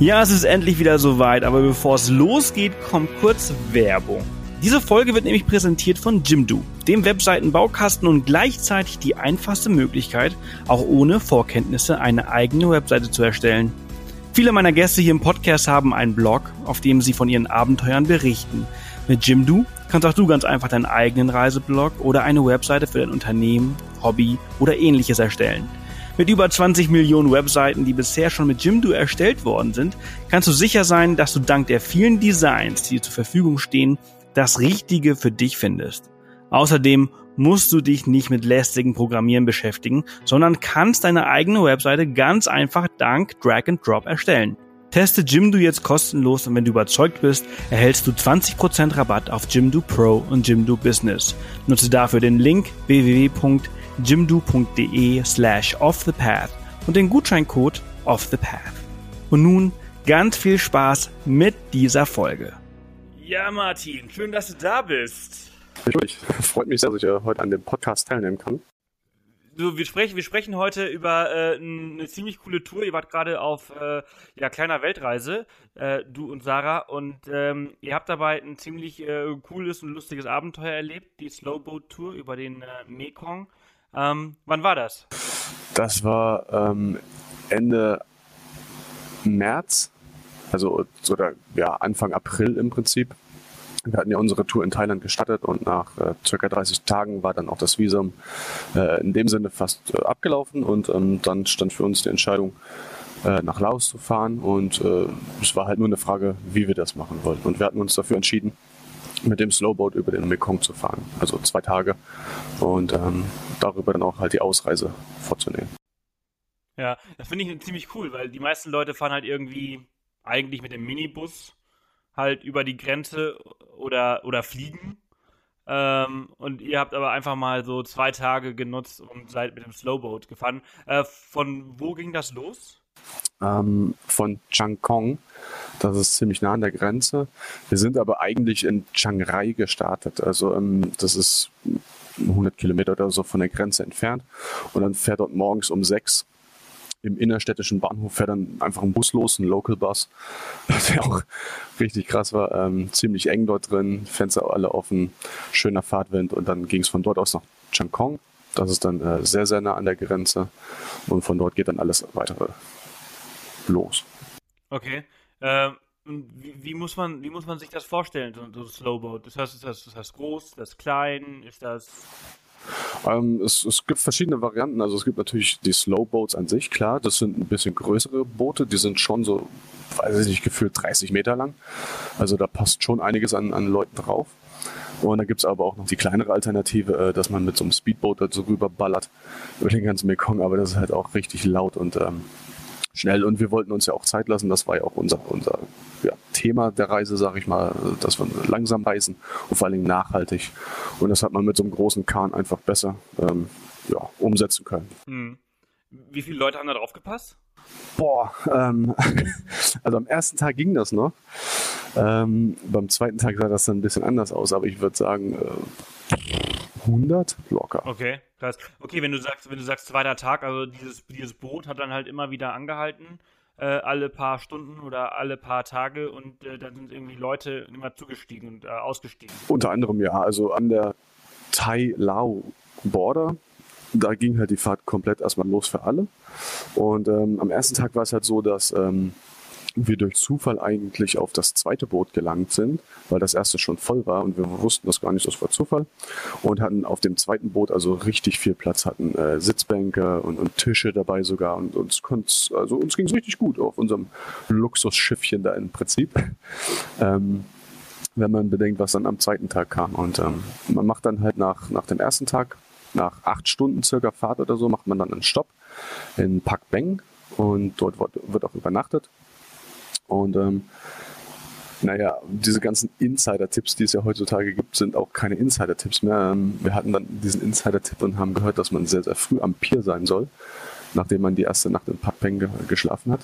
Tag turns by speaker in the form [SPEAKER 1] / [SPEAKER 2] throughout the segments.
[SPEAKER 1] Ja, es ist endlich wieder soweit, aber bevor es losgeht, kommt kurz Werbung. Diese Folge wird nämlich präsentiert von Jimdo, dem Webseitenbaukasten und gleichzeitig die einfachste Möglichkeit, auch ohne Vorkenntnisse eine eigene Webseite zu erstellen. Viele meiner Gäste hier im Podcast haben einen Blog, auf dem sie von ihren Abenteuern berichten. Mit Jimdo kannst auch du ganz einfach deinen eigenen Reiseblog oder eine Webseite für dein Unternehmen, Hobby oder ähnliches erstellen. Mit über 20 Millionen Webseiten, die bisher schon mit Jimdo erstellt worden sind, kannst du sicher sein, dass du dank der vielen Designs, die dir zur Verfügung stehen, das Richtige für dich findest. Außerdem musst du dich nicht mit lästigen Programmieren beschäftigen, sondern kannst deine eigene Webseite ganz einfach dank Drag and Drop erstellen. Teste Jimdo jetzt kostenlos und wenn du überzeugt bist, erhältst du 20% Rabatt auf Jimdo Pro und Jimdo Business. Nutze dafür den Link www jimdo.de slash offthepath und den Gutscheincode offthepath. Und nun ganz viel Spaß mit dieser Folge. Ja, Martin, schön, dass du da bist.
[SPEAKER 2] Ich freut mich sehr, dass ich heute an dem Podcast teilnehmen kann.
[SPEAKER 1] So, wir sprechen, wir sprechen heute über äh, eine ziemlich coole Tour. Ihr wart gerade auf äh, ja, kleiner Weltreise, äh, du und Sarah, und ähm, ihr habt dabei ein ziemlich äh, cooles und lustiges Abenteuer erlebt, die Slowboat Tour über den äh, Mekong. Ähm, wann war das?
[SPEAKER 2] Das war ähm, Ende März, also oder ja, Anfang April im Prinzip. Wir hatten ja unsere Tour in Thailand gestartet und nach äh, circa 30 Tagen war dann auch das Visum äh, in dem Sinne fast äh, abgelaufen und ähm, dann stand für uns die Entscheidung, äh, nach Laos zu fahren und äh, es war halt nur eine Frage, wie wir das machen wollten. Und wir hatten uns dafür entschieden, mit dem Slowboat über den Mekong zu fahren. Also zwei Tage und ähm, darüber dann auch halt die Ausreise vorzunehmen.
[SPEAKER 1] Ja, das finde ich ziemlich cool, weil die meisten Leute fahren halt irgendwie eigentlich mit dem Minibus halt über die Grenze oder, oder fliegen. Ähm, und ihr habt aber einfach mal so zwei Tage genutzt und seid mit dem Slowboat gefahren. Äh, von wo ging das los?
[SPEAKER 2] ähm, von Changkong. Das ist ziemlich nah an der Grenze. Wir sind aber eigentlich in Chiang Rai gestartet. Also ähm, das ist 100 Kilometer oder so von der Grenze entfernt. Und dann fährt dort morgens um sechs im innerstädtischen Bahnhof fährt dann einfach ein Bus los, ein Local Bus, der auch richtig krass war. Ähm, ziemlich eng dort drin, Fenster alle offen, schöner Fahrtwind und dann ging es von dort aus nach Changkong. Das ist dann äh, sehr, sehr nah an der Grenze und von dort geht dann alles weitere los.
[SPEAKER 1] Okay. Ähm, wie, muss man, wie muss man sich das vorstellen, so, ein Slowboat? Das heißt, ist das, ist das groß, ist das klein, ist das...
[SPEAKER 2] Ähm, es, es, gibt verschiedene Varianten. Also es gibt natürlich die Slowboats an sich, klar. Das sind ein bisschen größere Boote. Die sind schon so, weiß ich nicht, gefühlt 30 Meter lang. Also da passt schon einiges an, an Leuten drauf. Und da gibt es aber auch noch die kleinere Alternative, äh, dass man mit so einem Speedboat dazu rüberballert über den ganzen Mekong. Aber das ist halt auch richtig laut und ähm, schnell und wir wollten uns ja auch Zeit lassen. Das war ja auch unser, unser ja, Thema der Reise, sage ich mal, dass wir langsam reisen und vor allen Dingen nachhaltig. Und das hat man mit so einem großen Kahn einfach besser ähm, ja, umsetzen können. Hm.
[SPEAKER 1] Wie viele Leute haben da drauf gepasst?
[SPEAKER 2] Boah, ähm, also am ersten Tag ging das noch. Ähm, beim zweiten Tag sah das dann ein bisschen anders aus, aber ich würde sagen äh, 100 locker.
[SPEAKER 1] Okay, krass. Okay, wenn du sagst, wenn du sagst zweiter Tag, also dieses, dieses Boot hat dann halt immer wieder angehalten, äh, alle paar Stunden oder alle paar Tage und äh, dann sind irgendwie Leute immer zugestiegen und äh, ausgestiegen.
[SPEAKER 2] Unter anderem ja, also an der Thai-Lao-Border da ging halt die Fahrt komplett erstmal los für alle. Und ähm, am ersten Tag war es halt so, dass ähm, wir durch Zufall eigentlich auf das zweite Boot gelangt sind, weil das erste schon voll war und wir wussten das gar nicht, das war Zufall. Und hatten auf dem zweiten Boot also richtig viel Platz, hatten äh, Sitzbänke und, und, Tische dabei sogar und uns also uns ging es richtig gut auf unserem Luxusschiffchen da im Prinzip. ähm, wenn man bedenkt, was dann am zweiten Tag kam. Und ähm, man macht dann halt nach, nach dem ersten Tag nach acht Stunden circa Fahrt oder so macht man dann einen Stopp in Pak Beng und dort wird auch übernachtet. Und ähm, naja, diese ganzen Insider-Tipps, die es ja heutzutage gibt, sind auch keine Insider-Tipps mehr. Ähm, wir hatten dann diesen Insider-Tipp und haben gehört, dass man sehr, sehr früh am Pier sein soll, nachdem man die erste Nacht in Pakpeng ge geschlafen hat,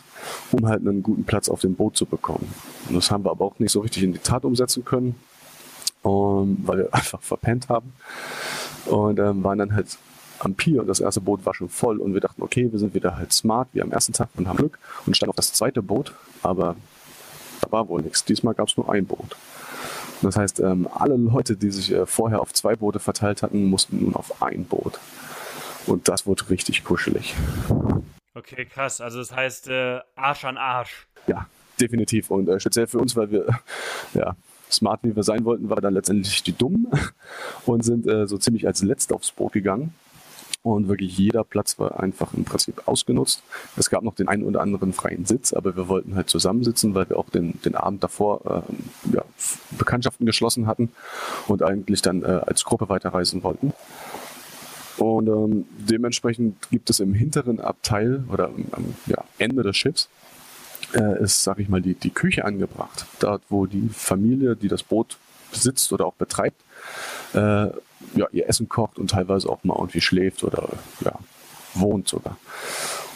[SPEAKER 2] um halt einen guten Platz auf dem Boot zu bekommen. Und das haben wir aber auch nicht so richtig in die Tat umsetzen können, um, weil wir einfach verpennt haben und ähm, waren dann halt am Pier und das erste Boot war schon voll und wir dachten, okay, wir sind wieder halt smart wie am ersten Tag und haben Glück und standen auf das zweite Boot, aber da war wohl nichts. Diesmal gab es nur ein Boot. Das heißt, ähm, alle Leute, die sich äh, vorher auf zwei Boote verteilt hatten, mussten nun auf ein Boot. Und das wurde richtig kuschelig.
[SPEAKER 1] Okay, krass. Also das heißt äh, Arsch an Arsch.
[SPEAKER 2] Ja, definitiv. Und äh, speziell für uns, weil wir ja, smart wie wir sein wollten, war dann letztendlich die Dummen und sind äh, so ziemlich als Letzte aufs Boot gegangen. Und wirklich jeder Platz war einfach im Prinzip ausgenutzt. Es gab noch den einen oder anderen freien Sitz, aber wir wollten halt zusammensitzen, weil wir auch den, den Abend davor äh, ja, Bekanntschaften geschlossen hatten und eigentlich dann äh, als Gruppe weiterreisen wollten. Und ähm, dementsprechend gibt es im hinteren Abteil oder am ja, Ende des Schiffs äh, ist, sag ich mal, die, die Küche angebracht. Dort, wo die Familie, die das Boot besitzt oder auch betreibt, äh, ja, ihr Essen kocht und teilweise auch mal irgendwie schläft oder ja, wohnt sogar.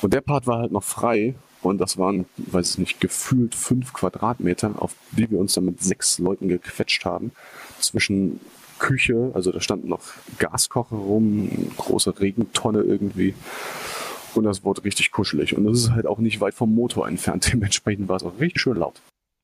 [SPEAKER 2] Und der Part war halt noch frei und das waren, weiß ich nicht, gefühlt fünf Quadratmeter, auf die wir uns dann mit sechs Leuten gequetscht haben. Zwischen Küche, also da standen noch Gaskocher rum, große Regentonne irgendwie. Und das wurde richtig kuschelig. Und das ist halt auch nicht weit vom Motor entfernt. Dementsprechend war es auch richtig schön laut.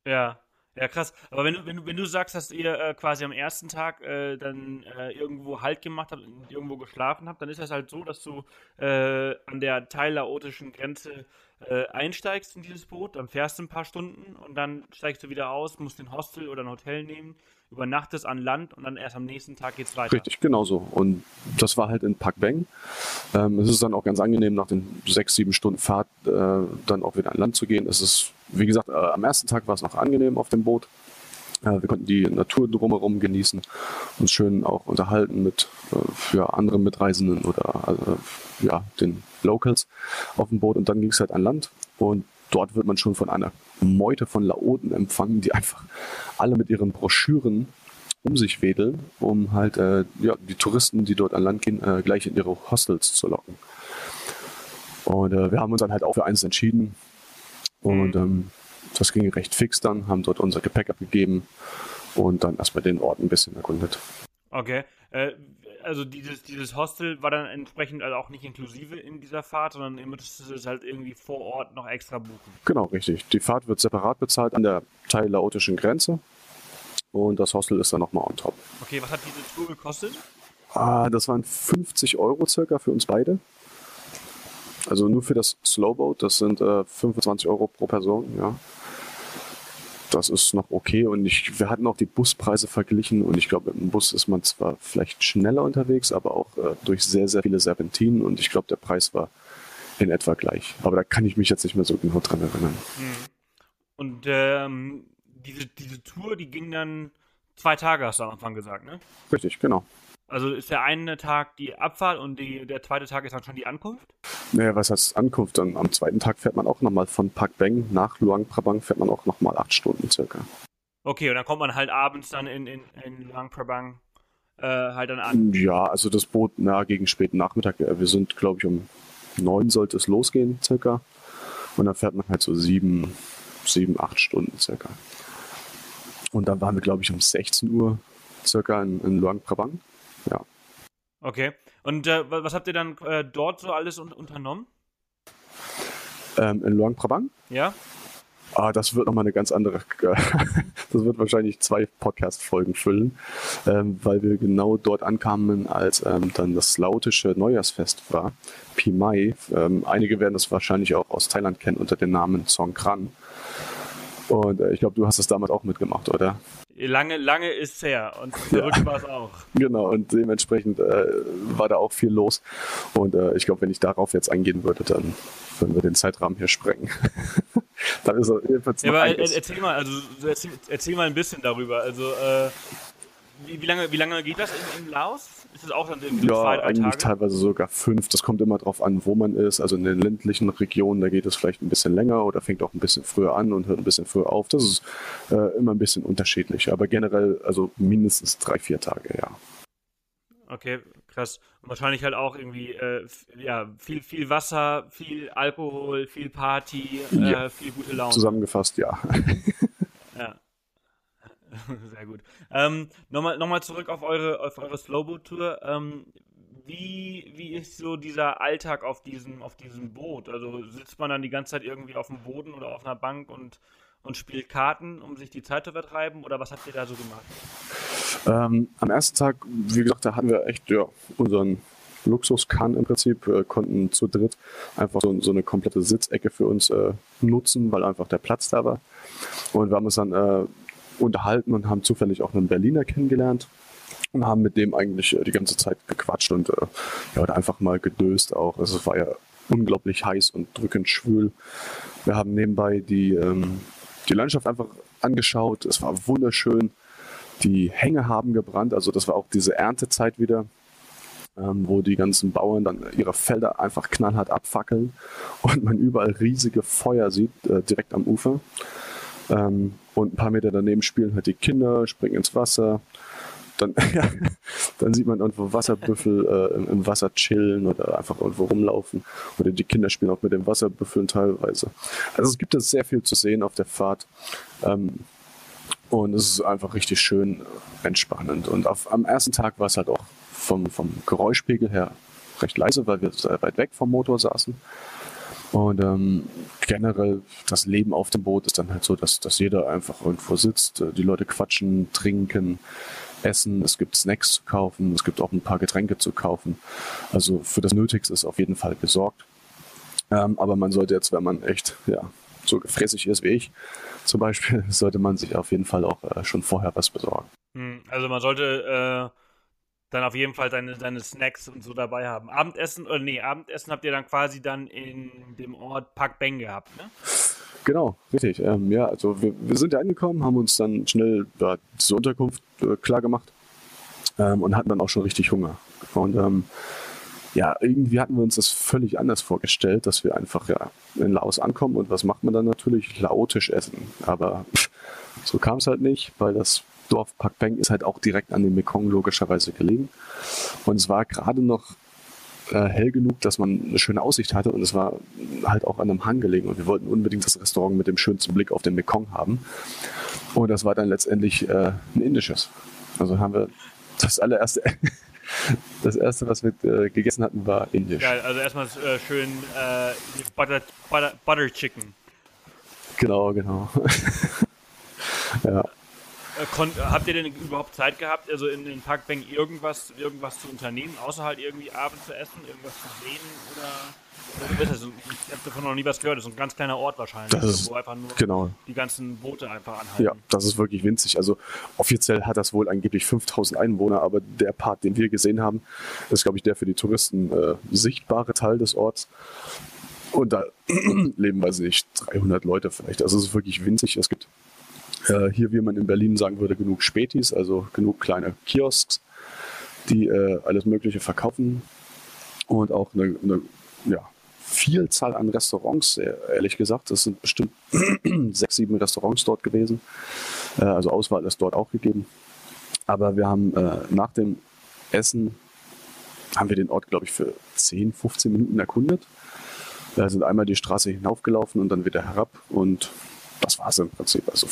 [SPEAKER 1] Ja, ja, krass. Aber wenn du, wenn wenn du sagst, dass ihr äh, quasi am ersten Tag äh, dann äh, irgendwo Halt gemacht habt und irgendwo geschlafen habt, dann ist das halt so, dass du äh, an der thailaotischen Grenze äh, einsteigst in dieses Boot, dann fährst du ein paar Stunden und dann steigst du wieder aus, musst ein Hostel oder ein Hotel nehmen, übernachtest an Land und dann erst am nächsten Tag geht's weiter.
[SPEAKER 2] Richtig, genau so. Und das war halt in Pak Beng. Ähm, es ist dann auch ganz angenehm, nach den sechs, sieben Stunden Fahrt äh, dann auch wieder an Land zu gehen. Es ist, wie gesagt, äh, am ersten Tag war es noch angenehm auf dem Boot. Äh, wir konnten die Natur drumherum genießen, uns schön auch unterhalten mit äh, ja, anderen Mitreisenden oder äh, ja, den Locals auf dem Boot. Und dann ging es halt an Land. Und dort wird man schon von einer Meute von Laoten empfangen, die einfach alle mit ihren Broschüren um sich wedeln, um halt äh, ja, die Touristen, die dort an Land gehen, äh, gleich in ihre Hostels zu locken. Und äh, wir haben uns dann halt auch für eins entschieden. Und mhm. ähm, das ging recht fix dann, haben dort unser Gepäck abgegeben und dann erstmal den Ort ein bisschen erkundet.
[SPEAKER 1] Okay. Äh, also dieses, dieses Hostel war dann entsprechend also auch nicht inklusive in dieser Fahrt, sondern ihr müsst es halt irgendwie vor Ort noch extra buchen.
[SPEAKER 2] Genau, richtig. Die Fahrt wird separat bezahlt an der thai-laotischen Grenze und das Hostel ist dann nochmal on top.
[SPEAKER 1] Okay, was hat diese Tour gekostet?
[SPEAKER 2] Ah, das waren 50 Euro circa für uns beide. Also nur für das Slowboat, das sind äh, 25 Euro pro Person, ja das ist noch okay. Und ich, wir hatten auch die Buspreise verglichen und ich glaube, im Bus ist man zwar vielleicht schneller unterwegs, aber auch äh, durch sehr, sehr viele Serpentinen und ich glaube, der Preis war in etwa gleich. Aber da kann ich mich jetzt nicht mehr so genau dran erinnern. Hm.
[SPEAKER 1] Und ähm, diese, diese Tour, die ging dann zwei Tage, hast du am Anfang gesagt, ne?
[SPEAKER 2] Richtig, genau.
[SPEAKER 1] Also ist der eine Tag die Abfahrt und die, der zweite Tag ist dann schon die Ankunft?
[SPEAKER 2] Naja, was heißt Ankunft? Dann am zweiten Tag fährt man auch nochmal von Pak Beng nach Luang Prabang fährt man auch nochmal acht Stunden circa.
[SPEAKER 1] Okay, und dann kommt man halt abends dann in, in, in Luang Prabang äh, halt dann an.
[SPEAKER 2] Ja, also das Boot na, gegen späten Nachmittag. Wir sind, glaube ich, um neun sollte es losgehen circa. Und dann fährt man halt so sieben, sieben, acht Stunden circa. Und dann waren wir, glaube ich, um 16 Uhr circa in, in Luang Prabang. Ja.
[SPEAKER 1] Okay. Und äh, was habt ihr dann äh, dort so alles un unternommen?
[SPEAKER 2] Ähm, in Luang Prabang?
[SPEAKER 1] Ja.
[SPEAKER 2] Ah, das wird nochmal eine ganz andere, das wird wahrscheinlich zwei Podcast-Folgen füllen, ähm, weil wir genau dort ankamen, als ähm, dann das lautische Neujahrsfest war, Pi Mai. Ähm, einige werden das wahrscheinlich auch aus Thailand kennen unter dem Namen Songkran. Und äh, ich glaube, du hast es damals auch mitgemacht, oder?
[SPEAKER 1] Lange, lange ist es her und verrückt ja. war es auch.
[SPEAKER 2] Genau, und dementsprechend äh, war da auch viel los. Und äh, ich glaube, wenn ich darauf jetzt eingehen würde, dann würden wir den Zeitrahmen hier sprengen. dann ist er
[SPEAKER 1] jedenfalls ja, aber erzähl mal, also erzähl, erzähl, mal ein bisschen darüber. Also äh, wie, wie, lange, wie lange geht das in, in Laos? Ist das auch dann irgendwie
[SPEAKER 2] ja, zwei, drei eigentlich Tage? teilweise sogar fünf. Das kommt immer darauf an, wo man ist. Also in den ländlichen Regionen, da geht es vielleicht ein bisschen länger oder fängt auch ein bisschen früher an und hört ein bisschen früher auf. Das ist äh, immer ein bisschen unterschiedlich. Aber generell, also mindestens drei, vier Tage, ja.
[SPEAKER 1] Okay, krass. Und wahrscheinlich halt auch irgendwie äh, ja, viel, viel Wasser, viel Alkohol, viel Party, ja. äh, viel gute Laune.
[SPEAKER 2] Zusammengefasst,
[SPEAKER 1] ja. Sehr gut. Ähm, Nochmal noch mal zurück auf eure, auf eure Slowboat-Tour. Ähm, wie, wie ist so dieser Alltag auf diesem, auf diesem Boot? Also sitzt man dann die ganze Zeit irgendwie auf dem Boden oder auf einer Bank und, und spielt Karten, um sich die Zeit zu vertreiben? Oder was habt ihr da so gemacht?
[SPEAKER 2] Ähm, am ersten Tag, wie gesagt, da hatten wir echt ja, unseren Luxuskan im Prinzip, äh, konnten zu dritt einfach so, so, eine komplette Sitzecke für uns äh, nutzen, weil einfach der Platz da war. Und wir haben uns dann äh, unterhalten und haben zufällig auch einen Berliner kennengelernt und haben mit dem eigentlich äh, die ganze Zeit gequatscht und äh, ja, einfach mal gedöst auch. Also es war ja unglaublich heiß und drückend schwül. Wir haben nebenbei die, ähm, die Landschaft einfach angeschaut. Es war wunderschön. Die Hänge haben gebrannt, also das war auch diese Erntezeit wieder, ähm, wo die ganzen Bauern dann ihre Felder einfach knallhart abfackeln und man überall riesige Feuer sieht, äh, direkt am Ufer. Ähm, und ein paar Meter daneben spielen halt die Kinder, springen ins Wasser. Dann, ja, dann sieht man irgendwo Wasserbüffel äh, im, Wasser chillen oder einfach irgendwo rumlaufen. Oder die Kinder spielen auch mit den Wasserbüffeln teilweise. Also es gibt da sehr viel zu sehen auf der Fahrt. Ähm, und es ist einfach richtig schön entspannend. Und auf, am ersten Tag war es halt auch vom, vom Geräuschpegel her recht leise, weil wir sehr weit weg vom Motor saßen. Und ähm, generell das Leben auf dem Boot ist dann halt so, dass, dass jeder einfach irgendwo sitzt, äh, die Leute quatschen, trinken, essen, es gibt Snacks zu kaufen, es gibt auch ein paar Getränke zu kaufen. Also für das Nötigste ist auf jeden Fall gesorgt. Ähm, aber man sollte jetzt, wenn man echt ja, so gefräßig ist wie ich, zum Beispiel, sollte man sich auf jeden Fall auch äh, schon vorher was besorgen.
[SPEAKER 1] Hm, also man sollte äh, dann auf jeden Fall seine, seine Snacks und so dabei haben. Abendessen, oder nee, Abendessen habt ihr dann quasi dann in dem Ort Park Beng gehabt, ne?
[SPEAKER 2] Genau, richtig. Ähm, ja, also wir, wir sind ja angekommen, haben uns dann schnell ja, diese Unterkunft äh, klar gemacht ähm, und hatten dann auch schon richtig Hunger. Und ähm, ja, irgendwie hatten wir uns das völlig anders vorgestellt, dass wir einfach ja in Laos ankommen und was macht man dann natürlich? Laotisch essen. Aber pff, so kam es halt nicht, weil das Dorf Pakpeng ist halt auch direkt an dem Mekong logischerweise gelegen. Und es war gerade noch äh, hell genug, dass man eine schöne Aussicht hatte und es war halt auch an einem Hang gelegen und wir wollten unbedingt das Restaurant mit dem schönsten Blick auf den Mekong haben. Und das war dann letztendlich äh, ein indisches. Also haben wir das allererste das erste, was wir äh, gegessen hatten, war indisch.
[SPEAKER 1] Geil, also erstmal äh, schön äh, Butter, Butter, Butter Chicken.
[SPEAKER 2] Genau, genau. ja.
[SPEAKER 1] Äh, habt ihr denn überhaupt Zeit gehabt, also in den Parkbänk irgendwas, irgendwas zu unternehmen, außer halt irgendwie Abend zu essen, irgendwas zu sehen oder? Also, ich habe davon noch nie was gehört. Das ist ein ganz kleiner Ort wahrscheinlich,
[SPEAKER 2] das ist, wo einfach nur genau.
[SPEAKER 1] die ganzen Boote einfach anhalten.
[SPEAKER 2] Ja, das ist wirklich winzig. Also offiziell hat das wohl angeblich 5000 Einwohner, aber der Part, den wir gesehen haben, ist, glaube ich, der für die Touristen äh, sichtbare Teil des Orts. Und da leben, weiß ich nicht, 300 Leute vielleicht. Also es ist wirklich winzig. Es gibt äh, hier, wie man in Berlin sagen würde, genug Spätis, also genug kleine Kiosks, die äh, alles Mögliche verkaufen und auch eine, eine ja, Vielzahl an Restaurants, ehrlich gesagt. Es sind bestimmt sechs, sieben Restaurants dort gewesen. Äh, also Auswahl ist dort auch gegeben. Aber wir haben äh, nach dem Essen haben wir den Ort, glaube ich, für 10, 15 Minuten erkundet. Wir sind einmal die Straße hinaufgelaufen und dann wieder herab und das war es im Prinzip. Also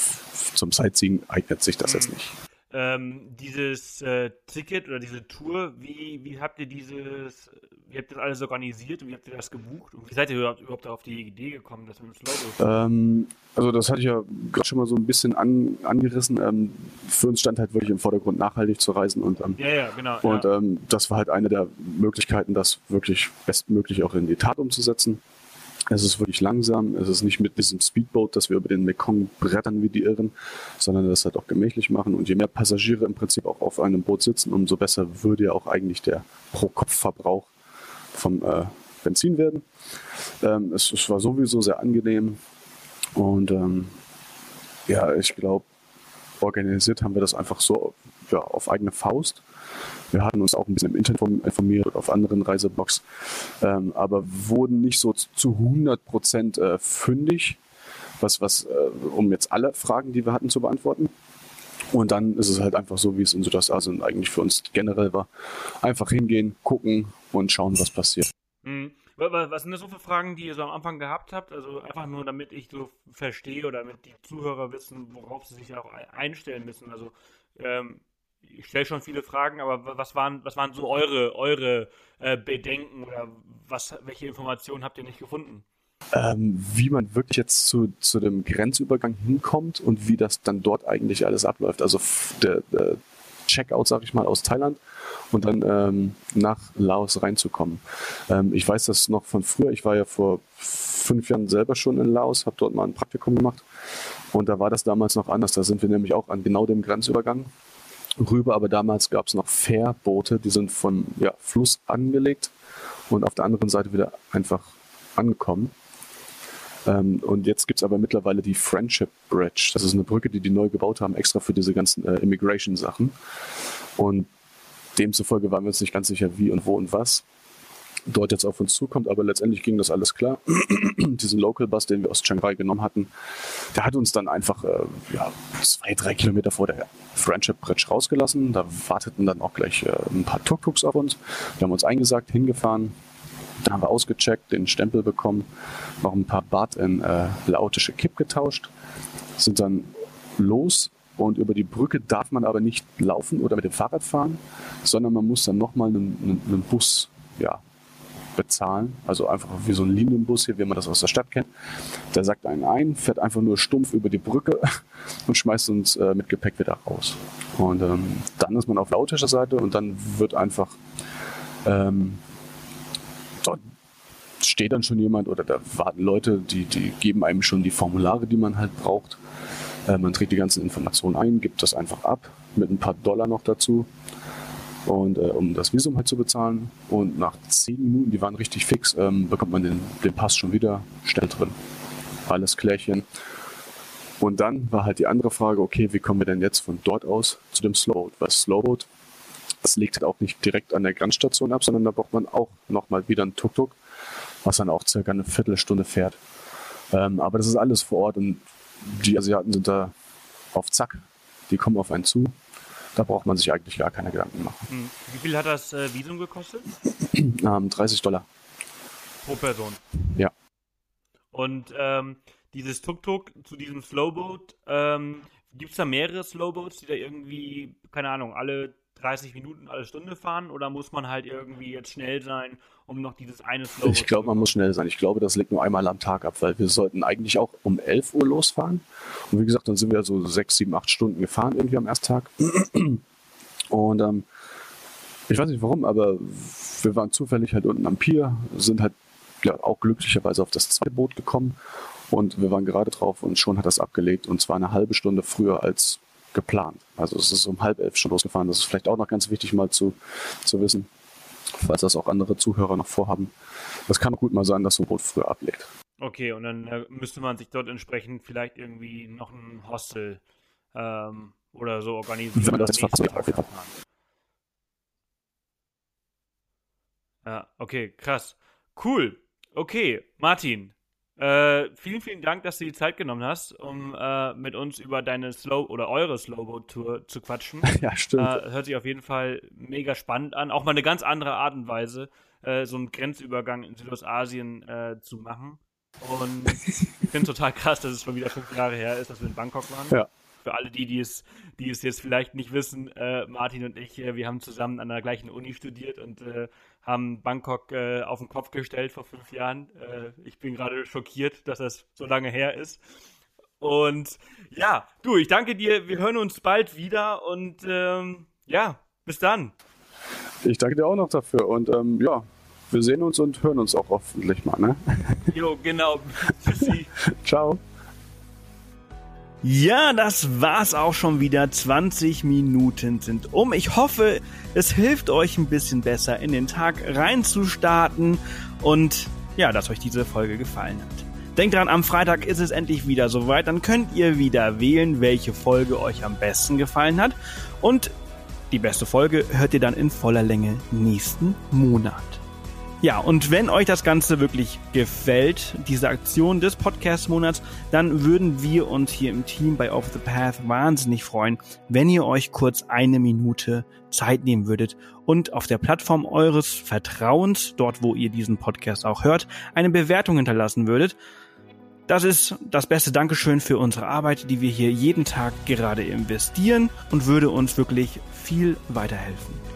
[SPEAKER 2] zum Sightseeing eignet sich das jetzt mhm. nicht.
[SPEAKER 1] Ähm, dieses äh, Ticket oder diese Tour, wie, wie habt ihr dieses, wie habt ihr das alles organisiert und wie habt ihr das gebucht und wie seid ihr überhaupt, überhaupt auf die Idee gekommen, dass wir uns
[SPEAKER 2] Logo ähm, Also das hatte ich ja gerade schon mal so ein bisschen an, angerissen. Ähm, für uns stand halt wirklich im Vordergrund nachhaltig zu reisen und ähm,
[SPEAKER 1] ja, ja, genau,
[SPEAKER 2] und ja. Ähm, das war halt eine der Möglichkeiten, das wirklich bestmöglich auch in die Tat umzusetzen. Es ist wirklich langsam. Es ist nicht mit diesem Speedboat, dass wir über den Mekong brettern wie die Irren, sondern das halt auch gemächlich machen. Und je mehr Passagiere im Prinzip auch auf einem Boot sitzen, umso besser würde ja auch eigentlich der Pro-Kopf-Verbrauch vom äh, Benzin werden. Ähm, es, es, war sowieso sehr angenehm. Und ähm, ja, ich glaube, organisiert haben wir das einfach so ja, auf eigene Faust. Wir hatten uns auch ein bisschen im Internet informiert auf anderen Reiseblogs, ähm, aber wurden nicht so zu 100 Prozent äh, fündig, was, was, äh, um jetzt alle Fragen, die wir hatten, zu beantworten. Und dann ist es halt einfach so, wie es in Südostasien eigentlich für uns generell war. Einfach hingehen, gucken und schauen, was passiert.
[SPEAKER 1] Mhm. Was sind das so für Fragen, die ihr so am Anfang gehabt habt? Also einfach nur, damit ich so verstehe oder damit die Zuhörer wissen, worauf sie sich auch einstellen müssen. Also ähm, ich stelle schon viele Fragen, aber was waren, was waren so eure, eure äh, Bedenken oder was, welche Informationen habt ihr nicht gefunden?
[SPEAKER 2] Ähm, wie man wirklich jetzt zu, zu dem Grenzübergang hinkommt und wie das dann dort eigentlich alles abläuft. Also der, der Checkout, sag ich mal, aus Thailand und dann ähm, nach Laos reinzukommen. Ähm, ich weiß das noch von früher. Ich war ja vor fünf Jahren selber schon in Laos, habe dort mal ein Praktikum gemacht und da war das damals noch anders. Da sind wir nämlich auch an genau dem Grenzübergang rüber, aber damals gab es noch Fährboote, die sind von ja, Fluss angelegt und auf der anderen Seite wieder einfach angekommen. Ähm, und jetzt gibt es aber mittlerweile die Friendship Bridge. Das ist eine Brücke, die die neu gebaut haben, extra für diese ganzen äh, Immigration-Sachen. Und demzufolge waren wir uns nicht ganz sicher, wie und wo und was dort jetzt auf uns zukommt, aber letztendlich ging das alles klar. Diesen Local Bus, den wir aus Chiang Rai genommen hatten, der hat uns dann einfach äh, ja, zwei, drei Kilometer vor der Friendship Bridge rausgelassen. Da warteten dann auch gleich äh, ein paar Tuk-Tuks auf uns. Wir haben uns eingesagt, hingefahren, dann haben wir ausgecheckt, den Stempel bekommen, noch ein paar Bart in äh, laotische Kipp getauscht, sind dann los und über die Brücke darf man aber nicht laufen oder mit dem Fahrrad fahren, sondern man muss dann nochmal einen, einen, einen Bus ja, bezahlen. Also einfach wie so ein Linienbus hier, wie man das aus der Stadt kennt. Der sagt einen ein, fährt einfach nur stumpf über die Brücke und schmeißt uns äh, mit Gepäck wieder raus. Und ähm, dann ist man auf lautischer Seite und dann wird einfach ähm, dort steht dann schon jemand oder da warten Leute, die, die geben einem schon die Formulare, die man halt braucht. Äh, man trägt die ganzen Informationen ein, gibt das einfach ab mit ein paar Dollar noch dazu und äh, um das Visum halt zu bezahlen. Und nach zehn Minuten, die waren richtig fix, ähm, bekommt man den, den Pass schon wieder schnell drin. Alles klärchen. Und dann war halt die andere Frage, okay, wie kommen wir denn jetzt von dort aus zu dem Slowboat? Weil Slowboat, das liegt halt auch nicht direkt an der Grenzstation ab, sondern da braucht man auch nochmal wieder ein Tuk-Tuk, was dann auch circa eine Viertelstunde fährt. Ähm, aber das ist alles vor Ort und die Asiaten sind da auf Zack. Die kommen auf einen zu, da braucht man sich eigentlich gar keine Gedanken machen. Hm.
[SPEAKER 1] Wie viel hat das äh, Visum gekostet?
[SPEAKER 2] ähm, 30 Dollar.
[SPEAKER 1] Pro Person?
[SPEAKER 2] Ja.
[SPEAKER 1] Und ähm, dieses Tuk-Tuk zu diesem Slowboat, ähm, gibt es da mehrere Slowboats, die da irgendwie, keine Ahnung, alle 30 Minuten alle Stunde fahren oder muss man halt irgendwie jetzt schnell sein, um noch dieses eine Slow
[SPEAKER 2] Ich glaube, man muss schnell sein. Ich glaube, das liegt nur einmal am Tag ab, weil wir sollten eigentlich auch um 11 Uhr losfahren. Und wie gesagt, dann sind wir so 6, 7, 8 Stunden gefahren irgendwie am ersten Tag. Und ähm, ich weiß nicht warum, aber wir waren zufällig halt unten am Pier, sind halt ja, auch glücklicherweise auf das zweite Boot gekommen und wir waren gerade drauf und schon hat das abgelegt und zwar eine halbe Stunde früher als geplant. Also es ist um halb elf schon losgefahren. Das ist vielleicht auch noch ganz wichtig mal zu, zu wissen, falls das auch andere Zuhörer noch vorhaben. Das kann gut mal sein, dass so ein Boot früher ablegt.
[SPEAKER 1] Okay, und dann äh, müsste man sich dort entsprechend vielleicht irgendwie noch ein Hostel ähm, oder so organisieren. Wenn man das Tag Ja, okay, krass. Cool. Okay, Martin, äh, vielen, vielen Dank, dass du die Zeit genommen hast, um äh, mit uns über deine Slow- oder eure Slowboat-Tour zu quatschen.
[SPEAKER 2] Ja, stimmt.
[SPEAKER 1] Äh, hört sich auf jeden Fall mega spannend an. Auch mal eine ganz andere Art und Weise, äh, so einen Grenzübergang in Südostasien äh, zu machen. Und ich finde total krass, dass es schon wieder fünf Jahre her ist, dass wir in Bangkok waren.
[SPEAKER 2] Ja
[SPEAKER 1] für alle die, die es, die es jetzt vielleicht nicht wissen, äh, Martin und ich, äh, wir haben zusammen an der gleichen Uni studiert und äh, haben Bangkok äh, auf den Kopf gestellt vor fünf Jahren. Äh, ich bin gerade schockiert, dass das so lange her ist. Und ja, du, ich danke dir. Wir hören uns bald wieder und ähm, ja, bis dann.
[SPEAKER 2] Ich danke dir auch noch dafür und ähm, ja, wir sehen uns und hören uns auch hoffentlich mal. Ne?
[SPEAKER 1] Jo, genau. Tschüssi.
[SPEAKER 2] Ciao.
[SPEAKER 1] Ja, das war's auch schon wieder. 20 Minuten sind um. Ich hoffe, es hilft euch ein bisschen besser in den Tag reinzustarten und ja, dass euch diese Folge gefallen hat. Denkt dran, am Freitag ist es endlich wieder soweit. Dann könnt ihr wieder wählen, welche Folge euch am besten gefallen hat. Und die beste Folge hört ihr dann in voller Länge nächsten Monat. Ja, und wenn euch das Ganze wirklich gefällt, diese Aktion des Podcast-Monats, dann würden wir uns hier im Team bei Off the Path wahnsinnig freuen, wenn ihr euch kurz eine Minute Zeit nehmen würdet und auf der Plattform eures Vertrauens, dort wo ihr diesen Podcast auch hört, eine Bewertung hinterlassen würdet. Das ist das beste Dankeschön für unsere Arbeit, die wir hier jeden Tag gerade investieren und würde uns wirklich viel weiterhelfen.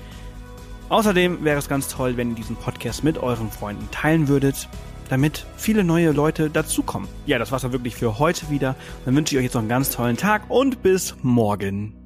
[SPEAKER 1] Außerdem wäre es ganz toll, wenn ihr diesen Podcast mit euren Freunden teilen würdet, damit viele neue Leute dazukommen. Ja, das war's dann wirklich für heute wieder. Dann wünsche ich euch jetzt noch einen ganz tollen Tag und bis morgen.